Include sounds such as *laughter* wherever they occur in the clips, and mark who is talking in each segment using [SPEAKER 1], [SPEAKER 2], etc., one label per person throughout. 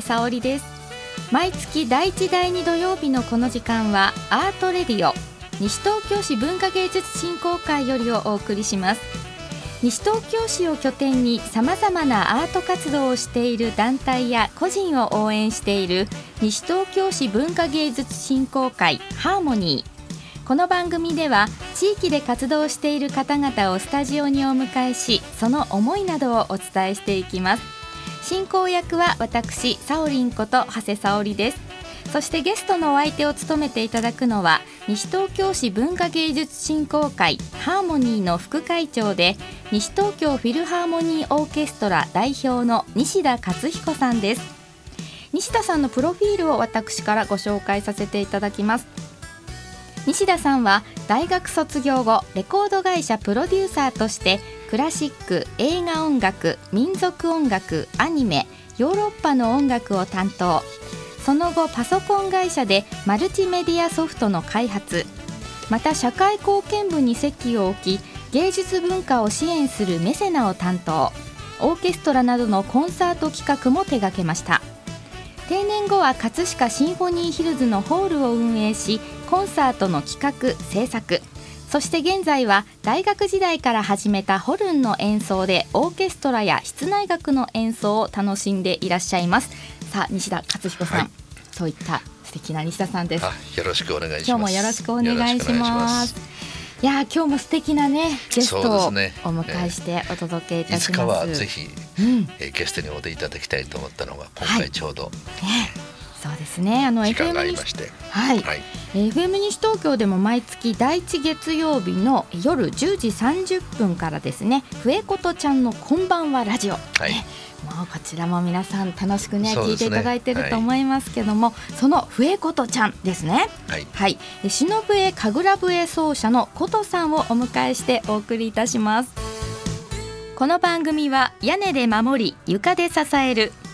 [SPEAKER 1] おはようございます長谷沙織です。毎月第1第2土曜日のこの時間はアートレディオ西東京市文化芸術振興会よりをお送りします。西東京市を拠点にさまざまなアート活動をしている団体や個人を応援している西東京市文化芸術振興会ハーモニー。この番組では地域で活動している方々をスタジオにお迎えしその思いなどをお伝えしていきます。進行役は私サオリンこと長谷沙織です。そしてゲストのお相手を務めていただくのは西東京市文化芸術振興会ハーモニーの副会長で西東京フィルハーモニーオーケストラ代表の西田勝彦さんです。西田さんのプロフィールを私からご紹介させていただきます。西田さんは大学卒業後レコード会社プロデューサーとしてクラシック映画音楽民族音楽アニメヨーロッパの音楽を担当。その後パソコン会社でマルチメディアソフトの開発。また社会貢献部に席を置き芸術文化を支援するメセナを担当。オーケストラなどのコンサート企画も手掛けました。定年後は葛飾シンフォニーヒルズのホールを運営しコンサートの企画制作。そして現在は大学時代から始めたホルンの演奏でオーケストラや室内楽の演奏を楽しんでいらっしゃいます。さあ西田勝彦さん、はい、そういった素敵な西田さんです。
[SPEAKER 2] よろしくお願いします。
[SPEAKER 1] 今日もよろしくお願いします。いや今日も素敵なねゲストをお迎えしてお届けいたします。
[SPEAKER 2] いつかはぜひ、うん、えー、ゲストにお出いただきたいと思ったのが今回ちょうど、はい、
[SPEAKER 1] そうですね。あの FM
[SPEAKER 2] に
[SPEAKER 1] はい、はい、FM 西東京でも毎月第一月曜日の夜10時30分からですね。笛琴ちゃんのこんばんはラジオ。はい。ね。もうこちらも皆さん楽しくね、ね、聞いていただいてると思いますけども、はい、その笛琴ちゃんですね。はい、はい、篠笛神楽笛奏者の琴さんをお迎えしてお送りいたします。この番組は屋根で守り床で支える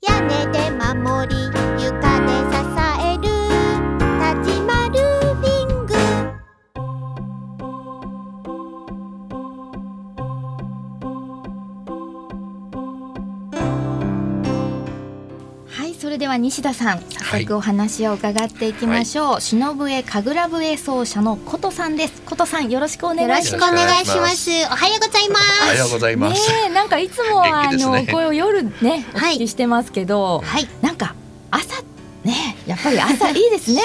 [SPEAKER 3] 屋根で守り床で支
[SPEAKER 1] では西田さん早速お話を伺っていきましょう、はい、篠笛神楽笛奏者の琴さんです。琴さんよろしくお願いします。
[SPEAKER 3] よろしくお願いします。おはようございます。
[SPEAKER 2] おはようございます、
[SPEAKER 1] ね、なんかいつもあの声を夜ねお聞きしてますけど、はい、なんか朝ねやっぱり朝いいですね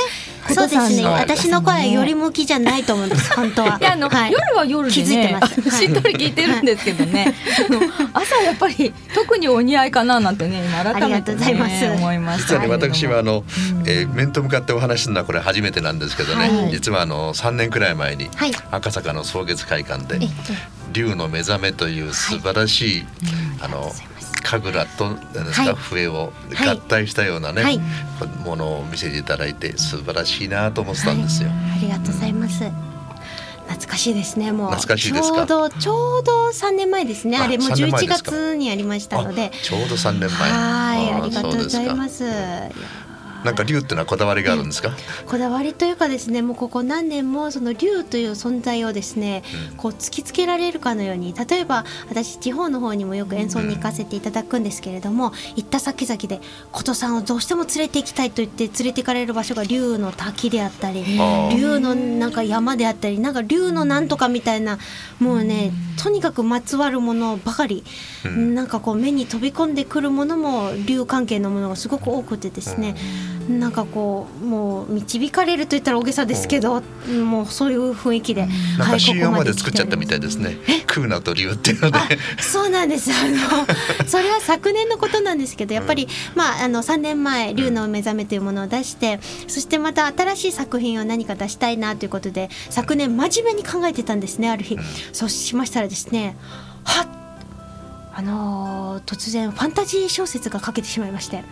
[SPEAKER 3] そうですね。私の声はより向きじゃないと思うんです。*laughs* 本当は。
[SPEAKER 1] いやあの、はい、夜は夜で、ね、
[SPEAKER 3] 気づいてます。
[SPEAKER 1] しっとり聞いてるんですけどね。朝やっぱり特にお似合いかななんてね今改めて、ね、思いまし
[SPEAKER 2] た。実はね私はあの、うん、えー、面と向かってお話するのはこれ初めてなんですけどね。はい、実はあの三年くらい前に、はい、赤坂の草月会館で竜の目覚めという素晴らしい、あの。神楽とですか、はい、笛を合体したようなね、はい、ものを見せていただいて素晴らしいなと思ってたんですよ。は
[SPEAKER 3] い、ありがとうございます。懐かしいですね。もう
[SPEAKER 2] 懐かしいです
[SPEAKER 3] ちょうどちょうど三年前ですね。あれも十一月にありましたので、
[SPEAKER 2] ちょうど三年前。
[SPEAKER 3] はい、ありがとうございます。
[SPEAKER 2] なんか竜ってのはこだわりがあるんですか、
[SPEAKER 3] こだわりというかですねもうここ何年もその竜という存在をですね、うん、こう突きつけられるかのように例えば私地方の方にもよく演奏に行かせていただくんですけれども、うん、行った先々で琴さんをどうしても連れて行きたいと言って連れて行かれる場所が竜の滝であったり竜のなんか山であったりなんか竜のなんとかみたいなもうねとにかくまつわるものばかり、うん、なんかこう目に飛び込んでくるものも竜関係のものがすごく多くてですね、なんかこうもう導かれると言ったら大げさですけどもうそういう雰囲気で、
[SPEAKER 2] なんか CM まで作っちゃったみたいですね「クーナと竜」っていうので。
[SPEAKER 3] そうなんです。あのそれは昨年のことなんですけどやっぱり、まああの3年前「竜の目覚め」というものを出してそしてまた新しい作品を何か出したいなということで昨年真面目に考えてたんですねある日、そうしましたらですねはっあのー、突然ファンタジー小説が書けてしまいまして、うん、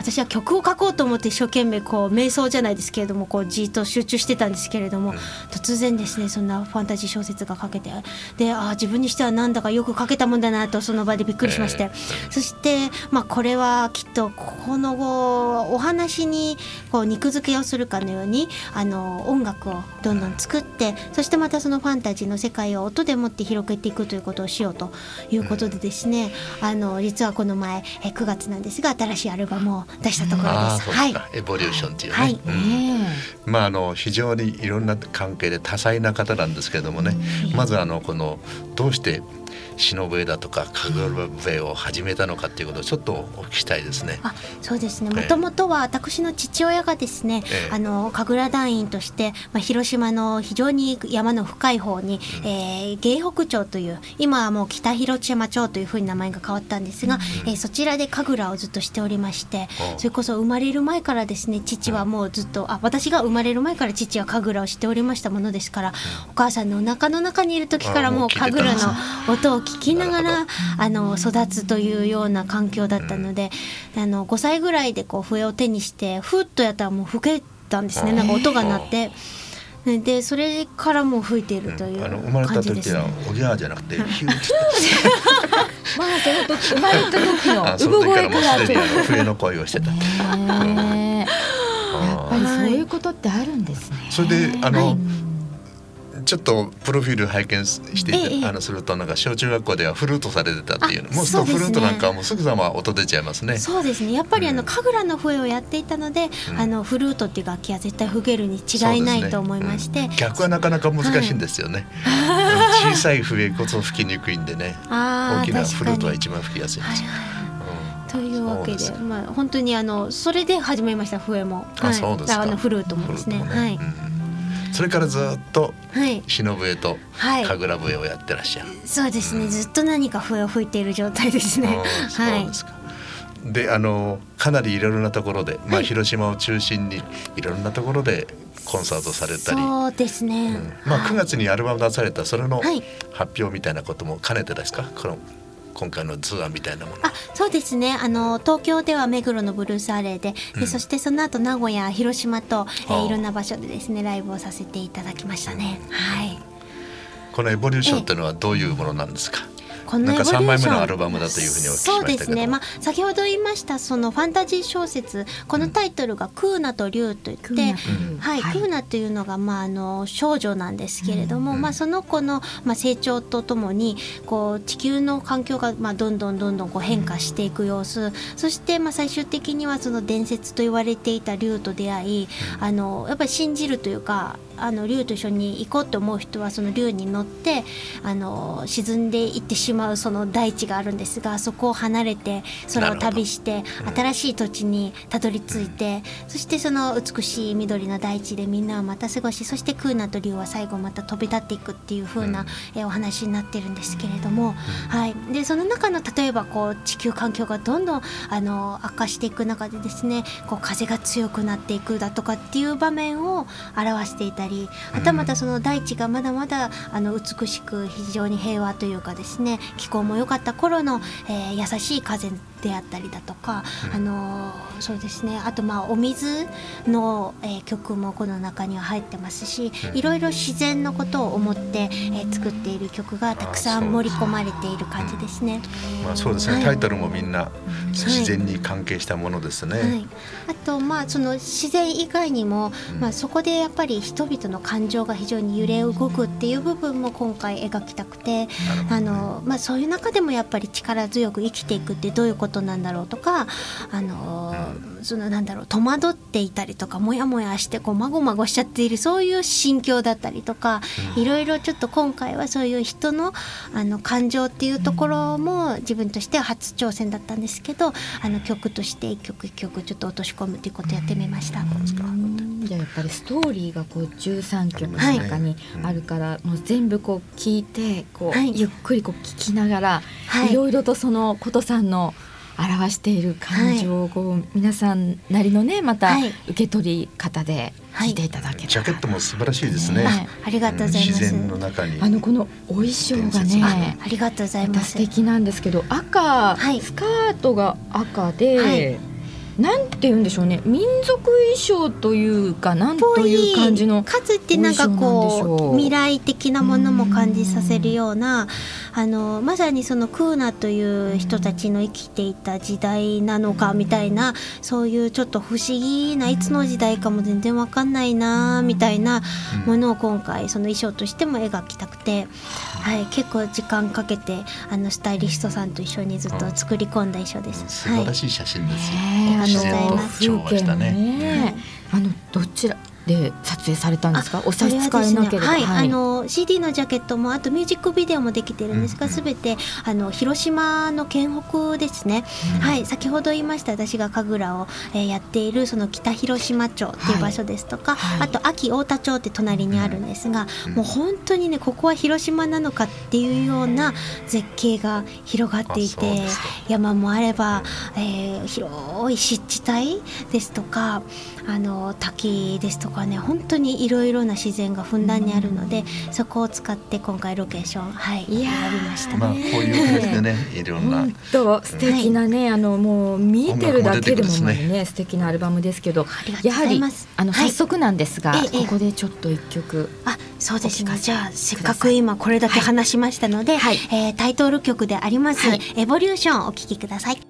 [SPEAKER 3] 私は曲を書こうと思って一生懸命こう瞑想じゃないですけれどもこうじっと集中してたんですけれども、うん、突然ですねそんなファンタジー小説が書けてであ自分にしてはなんだかよく書けたもんだなとその場でびっくりしまして、えー、そして、まあ、これはきっとこの後お話にこう肉付けをするかのようにあの音楽をどんどん作ってそしてまたそのファンタジーの世界を音でもって広げていくということをしようということでですね、あの実はこの前え9月なんですが新しいアルバムを出したところです。
[SPEAKER 2] はい、エボリューションっていうね。はい、うん、まああの非常にいろんな関係で多彩な方なんですけれどもね、まずあのこのどうして忍笛だとか神楽笛を始めたのかっていうことをちょっとお聞きしたいですね。
[SPEAKER 3] あそうですね。もともとは私の父親がですね、えー、あの神楽団員として、まあ、広島の非常に山の深い方に、うん、えー、芸北町という今はもう北広島町というふうに名前が変わったんですが、うん、えー、そちらで神楽をずっとしておりましてそれこそ生まれる前からですね父はもうずっとあ私が生まれる前から父は神楽をしておりましたものですから、お母さんのお腹の中にいる時からもう神楽の音を聞きながらあの育つというような環境だったので、あの5歳ぐらいでこう笛を手にしてふっとやったらもう吹けたんですね。なんか音が鳴って。でそれからも吹いているという感じです、ね、生まれた時は
[SPEAKER 2] おぎゃーじゃなくてヒュー *laughs*
[SPEAKER 4] まあその時生まれた時の
[SPEAKER 2] 産声からもうすでに笛の声をしてた。やっ
[SPEAKER 4] ぱりそういうことってあるんですね。
[SPEAKER 2] それであの、はいちょっとプロフィール拝見して、ええ、あのするとなんか小中学校ではフルートされてたっていうもうすとフルートなんかはもうすぐさま音出ちゃいますね。
[SPEAKER 3] そうですね。やっぱりあの神楽の笛をやっていたので、うん、あのフルートっていう楽器は絶対吹けるに違いないと思いまして、ね
[SPEAKER 2] うん、逆はなかなか難しいんですよね。はい、小さい笛こそ吹きにくいんでね。*laughs* 大きなフルートは一番吹きやすいんですよ。
[SPEAKER 3] というわけでまあ本当にあのそれで始めました笛も、
[SPEAKER 2] はい、あ
[SPEAKER 3] のフルートもですね。ね。はい、うん
[SPEAKER 2] それからずっと忍笛と神楽笛をやってらっしゃる、は
[SPEAKER 3] い、そうですね、うん、ずっと何か笛を吹いている状態ですね。はい。
[SPEAKER 2] であのかなりいろいろなところで、まあ、広島を中心にいろんなところでコンサートされたり。
[SPEAKER 3] そうですね、うん、
[SPEAKER 2] まあ、9月にアルバム出されたそれの発表みたいなことも兼ねてですか？この今回のツアーみたいなもの。
[SPEAKER 3] あそうですね。あの東京では目黒のブルースアレーでで、うん、そしてその後名古屋広島と、えー、いろんな場所でですねライブをさせていただきましたね、はい。
[SPEAKER 2] このエボリューションというのはどういうものなんですか、このなんか3枚目のアルバムだというふうにお聞きしましたそうですね、まあ、
[SPEAKER 3] 先ほど言いましたそのファンタジー小説このタイトルが「クーナと竜」といって、うん、はい、はい、クーナというのが、まあ、あの少女なんですけれども、うん、まあ、その子の、まあ、成長とともにこう地球の環境が、まあ、どんどんどんどんこう変化していく様子。そして、まあ、最終的にはその伝説と言われていた竜と出会いあのやっぱり信じるというかあの竜と一緒に行こうと思う人はその竜に乗ってあの沈んでいってしまうその大地があるんですがそこを離れて空を旅して新しい土地にたどり着いて、そしてその美しい緑の大地でみんなはまた過ごしそしてクーナと竜は最後また飛び立っていくっていう風な、えお話になってるんですけれども、はい、でその中の例えばこう地球環境がどんどんあの悪化していく中でですねこう風が強くなっていくだとかっていう場面を表していたりりはたまたその大地がまだまだあの美しく非常に平和というかですね気候も良かった頃の、えー、優しい風であったりだとか、あのそうですね。あとまあお水の、えー、曲もこの中には入ってますしいろいろ自然のことを思って、えー、作っている曲がたくさん盛り込まれている感じですね。
[SPEAKER 2] まあそうですね、はい、タイトルもみんな自然に関係したものですね。はい、
[SPEAKER 3] あとまあその自然以外にも、まあそこでやっぱり人々の感情が非常に揺れ動くっていう部分も今回描きたくて、あのまあそういう中でもやっぱり力強く生きていくってどういうことことなんだろうとかあの、うん、そのなんだろう戸惑っていたりとかモヤモヤしてこうまごまごしちゃっているそういう心境だったりとか、うん、いろいろちょっと今回はそういう人のあの感情っていうところも自分としては初挑戦だったんですけどあの曲として一曲一曲ちょっと落とし込むっていうことをやってみました。
[SPEAKER 4] じゃあやっぱりストーリーがこう13曲の中にあるから、はい、もう全部こう聞いてこう、はい、ゆっくりこう聞きながら、はい、いろいろとその琴さんの表している感情をこう、皆さんなりのねまた受け取り方で聞いていただけた、はい、
[SPEAKER 2] ジャケットも素晴らしいですね、
[SPEAKER 3] ね、ありがとうございます、
[SPEAKER 2] 自然の中に。
[SPEAKER 4] あのこのお衣装がね
[SPEAKER 3] ありがとうございます。
[SPEAKER 4] 素敵なんですけど赤、はい、スカートが赤で、なんて言うんでしょうね。民族衣装というかなんという感じの
[SPEAKER 3] かつってなんかこう未来的なものも感じさせるようなあのまさにそのクーナという人たちの生きていた時代なのかみたいなそういうちょっと不思議ないつの時代かも全然わかんないなみたいなものを今回その衣装としても描きたくて、はい、結構時間かけてあのスタイリストさんと一緒にずっと作り込んだ衣装です。
[SPEAKER 2] 素晴らしい写真ですよ。
[SPEAKER 4] はい、あの風景ね、あのどちらで撮影されたんですか？お差し支えなければ、
[SPEAKER 3] ね、はい、はい、あの CD のジャケットもあとミュージックビデオもできてるんですが、す、う、べ、ん、てあの広島の県北ですね、うん、はい先ほど言いました私が神楽を、えー、やっているその北広島町っていう場所ですとか、はい。はい、あと秋太田町って隣にあるんですが、うん、もう本当にねここは広島なのかっていうような絶景が広がっていて山もあれば、えー、広い湿地帯ですとかあの滝ですとかね本当にいろいろな自然がふんだんにあるので、うん、そこを使って今回ロケーションはい選びました、
[SPEAKER 2] まあこういう形でねいろんな。
[SPEAKER 4] と素敵なね、はい、あのもう見えてるだけでもねね。素敵なアルバムですけどやはりあの早速なんですが、はい、ここでちょっと一曲。
[SPEAKER 3] あそうですかじゃあせっかく今これだけ話しましたので、はい、えー、タイトル曲であります「エボリューション」お聴きください。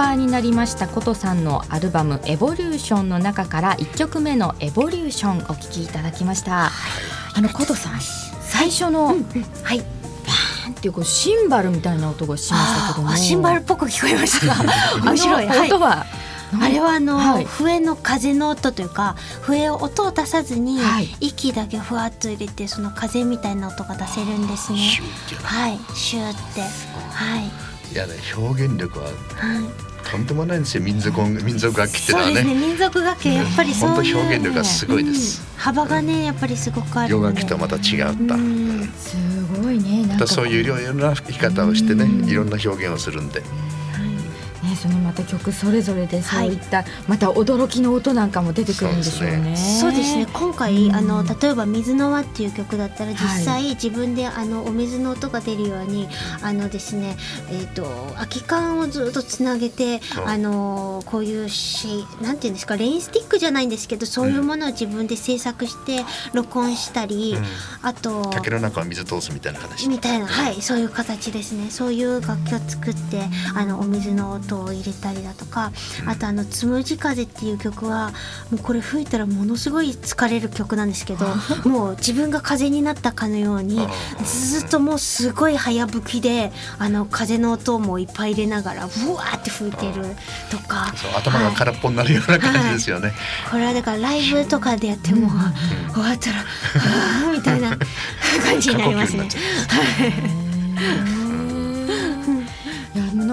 [SPEAKER 4] 日発売になりました琴さんのアルバム「エボリューション」の中から1曲目の「エボリューション」お聴きいただきました。はい、あの琴さん最初の、はい、うん。うんはいっていうこうシンバルみたいな音がしましたけども。
[SPEAKER 3] シンバルっぽく聞こえました。*laughs* 面白い。音は、あれはあの、はい、笛の風の音というか笛を音を出さずに、はい、息だけふわっと入れてその風みたいな音が出せるんですね。はい。シューって。はい。
[SPEAKER 2] いやね表現力は、はい。とんでもないんですよ。民族音民族楽器ってのはね。
[SPEAKER 3] そうですね。民族楽器やっぱりそう
[SPEAKER 2] いう、表現力がすごいです。
[SPEAKER 3] うん、幅がねやっぱりすごくある
[SPEAKER 2] 洋楽器とまた違った。
[SPEAKER 4] すごいね。
[SPEAKER 2] なんかそう。いういろいろな吹き方をしてねいろんな表現をするんで。
[SPEAKER 4] ね、そのまた曲それぞれでそうい。った、また驚きの音なんかも出てくるんでしょうね。
[SPEAKER 3] そうですね。今回、うん、あの例えば「水の輪」っていう曲だったら実際、自分であのお水の音が出るようにあのですね、えーと、空き缶をずっとつなげてあのこういうしなんていうんですかレインスティックじゃないんですけどそういうものを自分で制作して録音したり、うん、あと
[SPEAKER 2] 竹の中を水通すみたいな話
[SPEAKER 3] みたいなはいそういう形ですね。そういう楽器を作ってあのお水の音を入れたりだとかあとあの「つむじ風」っていう曲はもうこれ吹いたらものすごい疲れる曲なんですけどもう自分が風になったかのようにずっともうすごい早吹きであの風の音もいっぱい入れながらうわーって吹いてるとか。
[SPEAKER 2] 頭が空っぽになるような感じですよね、はい、
[SPEAKER 3] これはだからライブとかでやっても、終わったら「はあ」みたいな感じになりますね。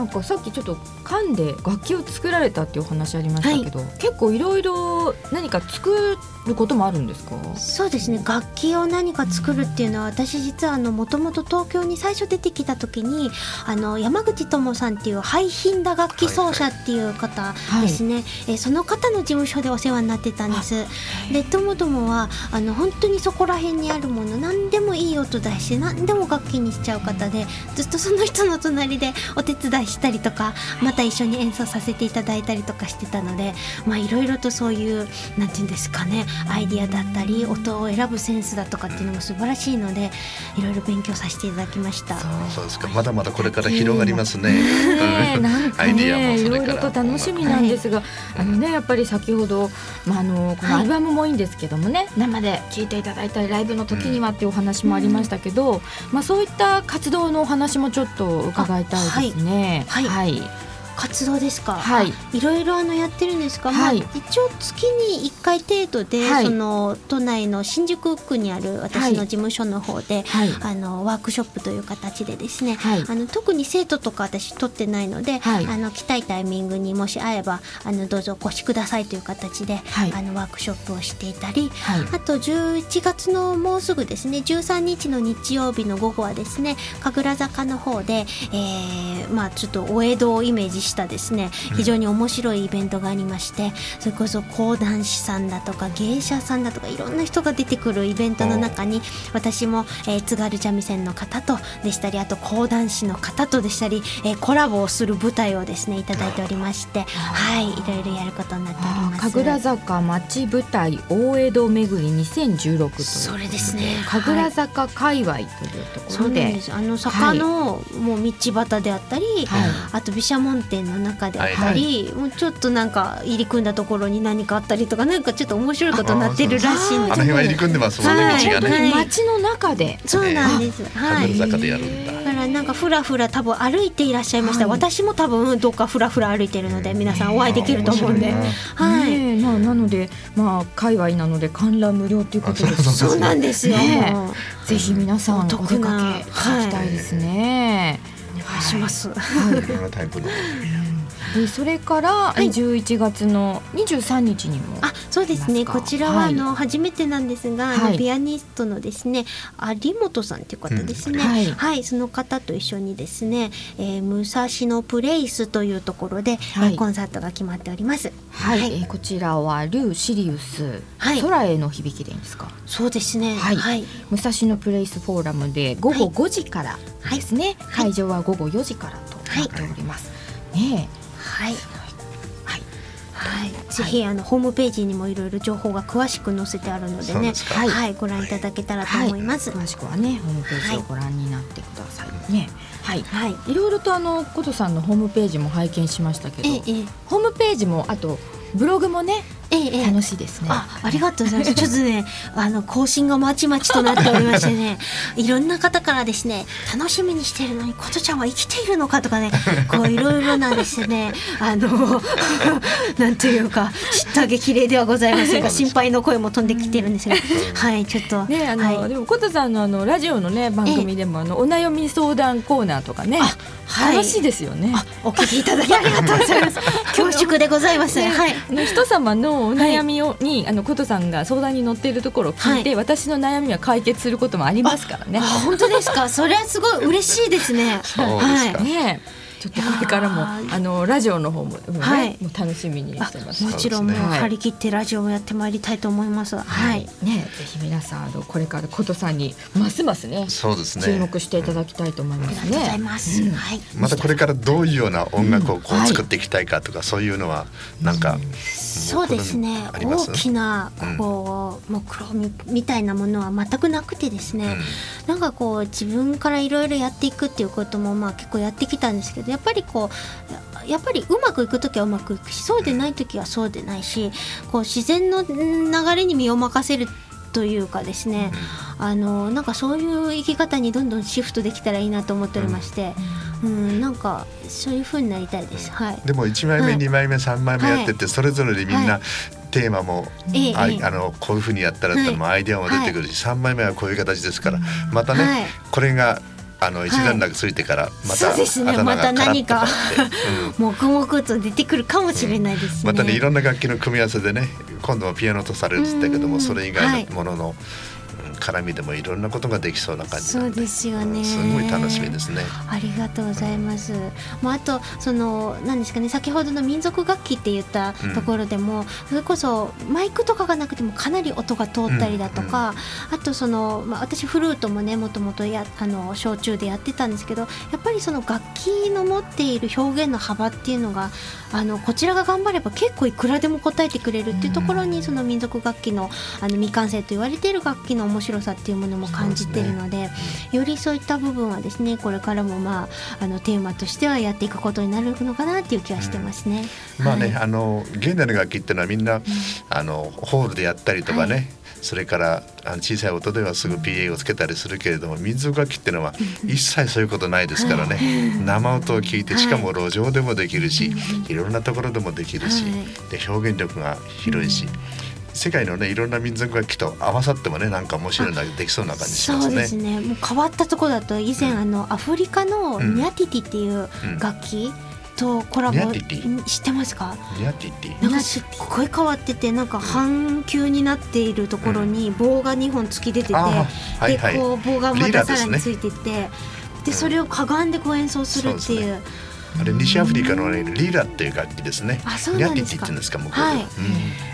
[SPEAKER 4] なんかさっきちょっと噛んで楽器を作られたっていうお話ありましたけど、はい、結構いろいろ何か作ることもあるんですか？
[SPEAKER 3] そうですね。楽器を何か作るっていうのは私実はもともと東京に最初出てきた時にあの山口智さんっていうハイヒンダ楽器奏者っていう方ですね、はい。はい、えその方の事務所でお世話になってたんです。でともともはあの本当にそこら辺にあるもの何でもいい音出して何でも楽器にしちゃう方でずっとその人の隣でお手伝いしたりとかまた一緒に演奏させていただいたりとかしてたのでまあいろいろとそういうなんていうんですかねアイディアだったり音を選ぶセンスだとかっていうのも素晴らしいのでいろいろ勉強させていただきました。
[SPEAKER 2] そうですか。まだまだこれから広がりますね、
[SPEAKER 4] ねなんかねいろいろと楽しみなんですが、はい、あのねやっぱり先ほど、まあ、あのこのアルバムもいいんですけどもね、はい、生で聴いていただいたりライブの時にはっていうお話もありましたけど、うん、まあ、そういった活動のお話もちょっと伺いたいですね。
[SPEAKER 3] はい、はい。活動ですか？はい。いろいろあのやってるんですか？はい、まあ、一応月に一回程度で、はい、その都内の新宿区にある私の事務所の方で、はい、あのワークショップという形でですね、はい、あの特に生徒とか私取ってないので、はい、あの来たいタイミングにもし会えばあのどうぞお越しくださいという形で、はい、あのワークショップをしていたり、はい、あと11月のもうすぐですね13日の日曜日の午後はですね神楽坂の方で、えー、まあちょっとお江戸をイメージしたですね。非常に面白いイベントがありまして、それこそ講談師さんだとか芸者さんだとかいろんな人が出てくるイベントの中に私も、えー、津軽三味線の方とでしたりあと講談師の方とでしたり、えー、コラボをする舞台をですねいただいておりましてはいいろいろやることになっております。
[SPEAKER 4] 神楽坂町舞台大江戸巡り2016と
[SPEAKER 3] それですね。
[SPEAKER 4] 神楽坂界隈というところで、はい、
[SPEAKER 3] あの坂の、もう道端であったり、はい、あと毘沙門天の中であったり、はい、もうちょっとなんか入り組んだところに何かあったりとかなんかちょっと面白いことになってるらしいん
[SPEAKER 2] ですあの辺は入り組んでます。もんね、はい、道がね、
[SPEAKER 4] 街の中で
[SPEAKER 3] そうなんです、
[SPEAKER 2] はい、坂でやるんだ
[SPEAKER 3] だからなんかふらふら多分歩いていらっしゃいました、私も多分どっかふらふら歩いてるので皆さんお会いできると思うんで、
[SPEAKER 4] はい、まあなのでまあ界隈なので観覧無料ということで
[SPEAKER 3] す。そうなんですよ、ね、
[SPEAKER 4] ぜひ皆さんお出かけい。ただきたいですね、
[SPEAKER 3] します。はい、タイプの？
[SPEAKER 4] それから11月の23日にも、
[SPEAKER 3] あそうですね。こちらはあの、初めてなんですが、あのピアニストのですね有本さんという方ですね、はい、はい、その方と一緒にですね、えー、武蔵野プレイスというところで、はい、コンサートが決まっております。
[SPEAKER 4] はい、はい、えー、こちらはルーシリウス、はい、空への響きでいいんですか？
[SPEAKER 3] そうですね。
[SPEAKER 4] はい。はい、武蔵野プレイスフォーラムで午後5時からですね。会場は午後4時からとなっております。ね。
[SPEAKER 3] はい。
[SPEAKER 4] はい。
[SPEAKER 3] はい、ぜひあのホームページにもいろいろ情報が詳しく載せてあるのでね。はい、はい、ご覧いただけたらと思います、
[SPEAKER 4] 詳しくはねホームページをご覧になってくださいね、はい、はい、い。ろいろとあの琴さんのホームページも拝見しましたけど、ええ、ホームページもあとブログもねええ、楽しいですね。
[SPEAKER 3] あ、ありがとうございます。*laughs* ちょっとね、あの更新がまちまちとなっておりましてね、*laughs* いろんな方からですね、楽しみにしているのに琴ちゃんは生きているのかとかね、こういろいろなですね、あの *laughs* なんというか知った激励ではございませんが、心配の声も飛んできてるんですが、はい、ちょっと
[SPEAKER 4] ね、あの、はい、でも琴さんのあのラジオのね番組でもあのお悩み相談コーナーとかね、はい、楽しいですよね。
[SPEAKER 3] お聞きいただきありがとうございます。恐縮でございます。はい。
[SPEAKER 4] 人様のお悩みを、にあの琴さんが相談に乗っているところを聞いて、私の悩みは解決することもありますからね。
[SPEAKER 3] 本当ですか？それはすごい嬉しいですね。*laughs*
[SPEAKER 2] は
[SPEAKER 4] い。ね。ちょっとこれからもあのラジオの方も、ね、はい、もう楽しみにしてます。
[SPEAKER 3] もちろんもう張り切ってラジオをやってまいりたいと思います。はい、はい、
[SPEAKER 4] ねぜひ皆さんあのこれから琴さんにますますね
[SPEAKER 2] そうですね。
[SPEAKER 4] 注目していただきたいと思いますね。
[SPEAKER 3] うん、ます、うん、はい。
[SPEAKER 2] またこれからどういうような音楽をこう作っていきたいかとか、そういうのはなんか、
[SPEAKER 3] そうですね。大きなこう、目標みたいなものは全くなくてですね、なんかこう自分からいろいろやっていくっていうこともまあ結構やってきたんですけどやっぱりこうやっぱりうまくいく時はうまくいくしそうでない時はそうでないしこう自然の流れに身を任せるというかですね、あのなんかそういう生き方にどんどんシフトできたらいいなと思っておりまして、うん、なんかそういう風になりたいです。はい。
[SPEAKER 2] でも1枚目、はい、2枚目3枚目やってて、それぞれでみんな、テーマも、ああのこういうふうにやったらってもアイデアも出てくるし、はい、3枚目はこういう形ですからまたね、これがあの一段落ついてからまた、
[SPEAKER 3] そうですね。また何か黙々と出てくるかもしれないです
[SPEAKER 2] ね、またねいろんな楽器の組み合わせでね今度はピアノとされるって言ったけどもそれ以外のものの、絡みでもいろんなことができそうな感じ
[SPEAKER 3] そうですよね、
[SPEAKER 2] すごい楽しみですね。
[SPEAKER 3] ありがとうございます、まあ、あとその何ですかね先ほどの民族楽器って言ったところでも、うん、それこそマイクとかがなくてもかなり音が通ったりだとか、うんうん、あとその、まあ、私フルートもねもともとやあの小中でやってたんですけどやっぱりその楽器の持っている表現の幅っていうのがあのこちらが頑張れば結構いくらでも答えてくれるっていうところに、その民族楽器のあの未完成と言われている楽器の面白さっていうものも感じてるので、ね、よりそういった部分はですねこれからもまああのテーマとしてはやっていくことになるのかなっていう気はしてますね。
[SPEAKER 2] うん、まあね、はい、あの現代の楽器っていうのはみんな、うん、あのホールでやったりとかね、はい。それから小さい音ではすぐ PA をつけたりするけれども民族楽器っていうのは一切そういうことないですからね。生音を聞いてしかも路上でもできるしいろんなところでもできるしで表現力が広いし。世界のねいろんな民族楽器と合わさってもねなんか面白いのができそうな感じしますね。
[SPEAKER 3] そうですね。もう変わったところだと以前、うん、あのアフリカのニャティティっていう楽器、とコラボ知ってますか？なんかすっごい変わっててなんか半球になっているところに棒が2本突き出てて、でこう棒がまたさらについててでそれをかがんでこう演奏するっていう。
[SPEAKER 2] あれ西アフリカの、ね、リラっていう楽器ですね。
[SPEAKER 3] あ、そうなんですか。
[SPEAKER 2] ニャティティって言うんですか、向こ
[SPEAKER 3] うで。はい。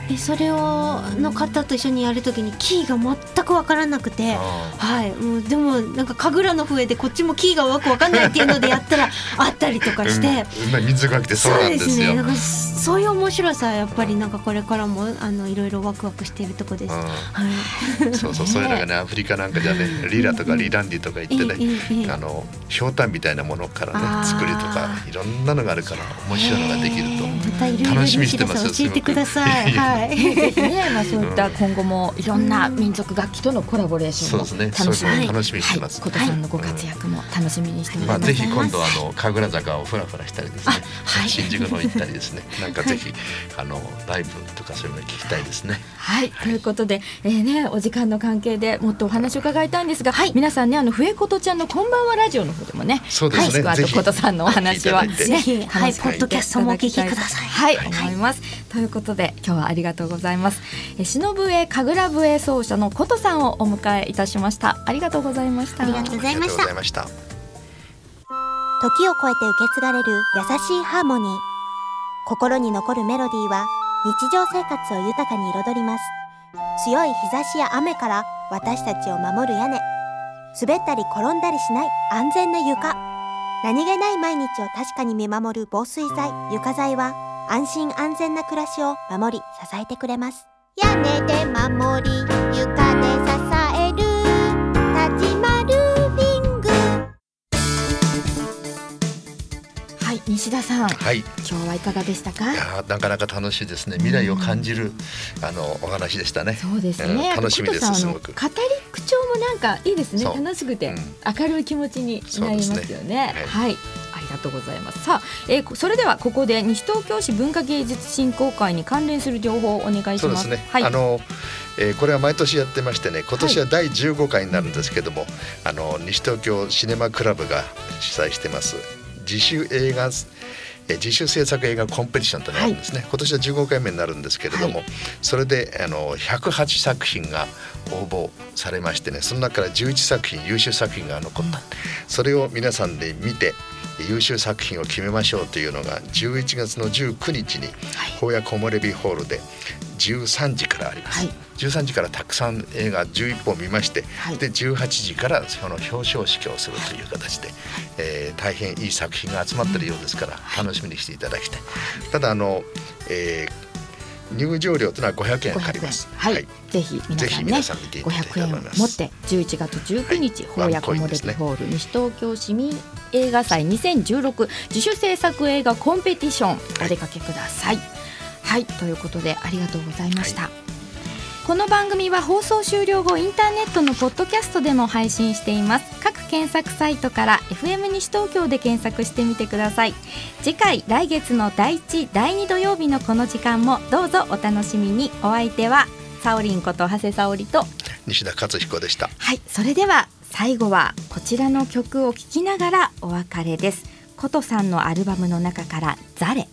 [SPEAKER 3] でそれをの方と一緒にやるときにキーが全く分からなくて、はい、もうでもなんか神楽の笛でこっちもキーがわく分かんないっていうのでやったら *laughs* あったりとかして、
[SPEAKER 2] うん、水が来てそうなんですよ。
[SPEAKER 3] そうですね。そういう面白さやっぱりなんかこれからもあのいろいろワクワクしているとこです。はい。
[SPEAKER 2] そうそう *laughs* そういうのがねアフリカなんかじゃねリラとかリランディとか言ってね、あのひょうたんみたいなものからね作りとかいろんなのがあるから面白いのができると。楽しみにしてます。
[SPEAKER 3] 教えてください。はい。*laughs*
[SPEAKER 4] ね、まあそういった今後もいろんな民族楽器とのコラボレーションも楽しみ、
[SPEAKER 2] ね、楽しみにしてます。
[SPEAKER 4] 琴、はい、さんのご活躍も楽しみにしてま
[SPEAKER 2] す。まあぜひ今度あの神楽坂をふらふらしたりですね、はい、新宿の行ったりですね、*laughs* なんかぜひ、あのライブとかそういうの聞きたいですね。
[SPEAKER 4] はい、ということで、えー、ねお時間の関係でもっとお話を伺いたいんですが、はい、皆さんねあの笛琴ちゃんのこんばんはラジオの方でもね、
[SPEAKER 2] そうですね。
[SPEAKER 4] はい、あと琴さんのお話は
[SPEAKER 3] ぜひはい。ポッドキャストもお聞きください。
[SPEAKER 4] はい、思い。ます。とい。うことで今日はありがとうござい。ます。篠笛神楽笛奏者の琴さんをお迎えい。たしましたありがとうござい。ました
[SPEAKER 3] ありがとうござい。ました
[SPEAKER 5] 時を超えて受け継がれる優しい。ハーモニー心に残るメロディーは日常生活を豊かに彩ります強い。日差しや雨から私たちを守る屋根滑ったり転んだりしない。安全な床何気ない毎日を確かに見守る防水剤床材は安心安全な暮らしを守り支えてくれます。屋根で守り床で支え
[SPEAKER 4] 西田さん、
[SPEAKER 2] はい、
[SPEAKER 4] 今日はいかがでしたか？
[SPEAKER 2] いやなかなか楽しいですね。未来を感じる、あのお話でしたね。
[SPEAKER 4] そうですね、
[SPEAKER 2] うん楽しみですすごく。
[SPEAKER 4] 語り口調もなんかいいですね。楽しくて、
[SPEAKER 2] うん。
[SPEAKER 4] 明るい気持ちになりますよね。
[SPEAKER 2] ね。はい。
[SPEAKER 4] はい。ありがとうございます。さあ、えーこそれではここで西東京市文化芸術振興会に関連する情報をお願いします。
[SPEAKER 2] そうですね、
[SPEAKER 4] はい。
[SPEAKER 2] あの、えーこれは毎年やってましてね今年は第15回になるんですけども、あの西東京シネマクラブが主催してます自主映画えー自主制作映画コンペティションというのがあるんですね、今年は15回目になるんですけれども、
[SPEAKER 4] は
[SPEAKER 2] それであの108作品が応募されましてねその中から11作品優秀作品が残った、それを皆さんで見て優秀作品を決めましょうというのが11月の19日に法屋木漏れ日ホールで13時からあります、
[SPEAKER 4] はい
[SPEAKER 2] 13時からたくさん映画11本見まして、
[SPEAKER 4] はい。
[SPEAKER 2] で18時からその表彰式をするという形で、えー大変いい作品が集まってるようですから、楽しみにしていただきたい。ただあの、えー入場料というのは500円かかります。
[SPEAKER 4] はい、ぜひ皆さんね
[SPEAKER 2] ぜひ皆さん見ていただきたい
[SPEAKER 4] 500円を持って11月19日、
[SPEAKER 2] はい
[SPEAKER 4] 法屋コモデビホール、西東京市民映画祭2016自主制作映画コンペティションお出かけください。はい、ということでありがとうございました。この番組は放送終了後インターネットのポッドキャストでも配信しています。各検索サイトから FM 西東京で検索してみてください。次回来月の第1第2土曜日のこの時間もどうぞお楽しみに。お相手はサオリンこと長谷沙織と。
[SPEAKER 2] 西田勝彦でした。
[SPEAKER 4] はいそれでは最後はこちらの曲を聴きながらお別れです。ことさんのアルバムの中から「ザレ」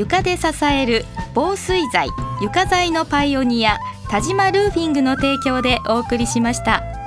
[SPEAKER 4] 床で支える防水材床材のパイオニア田島ルーフィングの提供でお送りしました。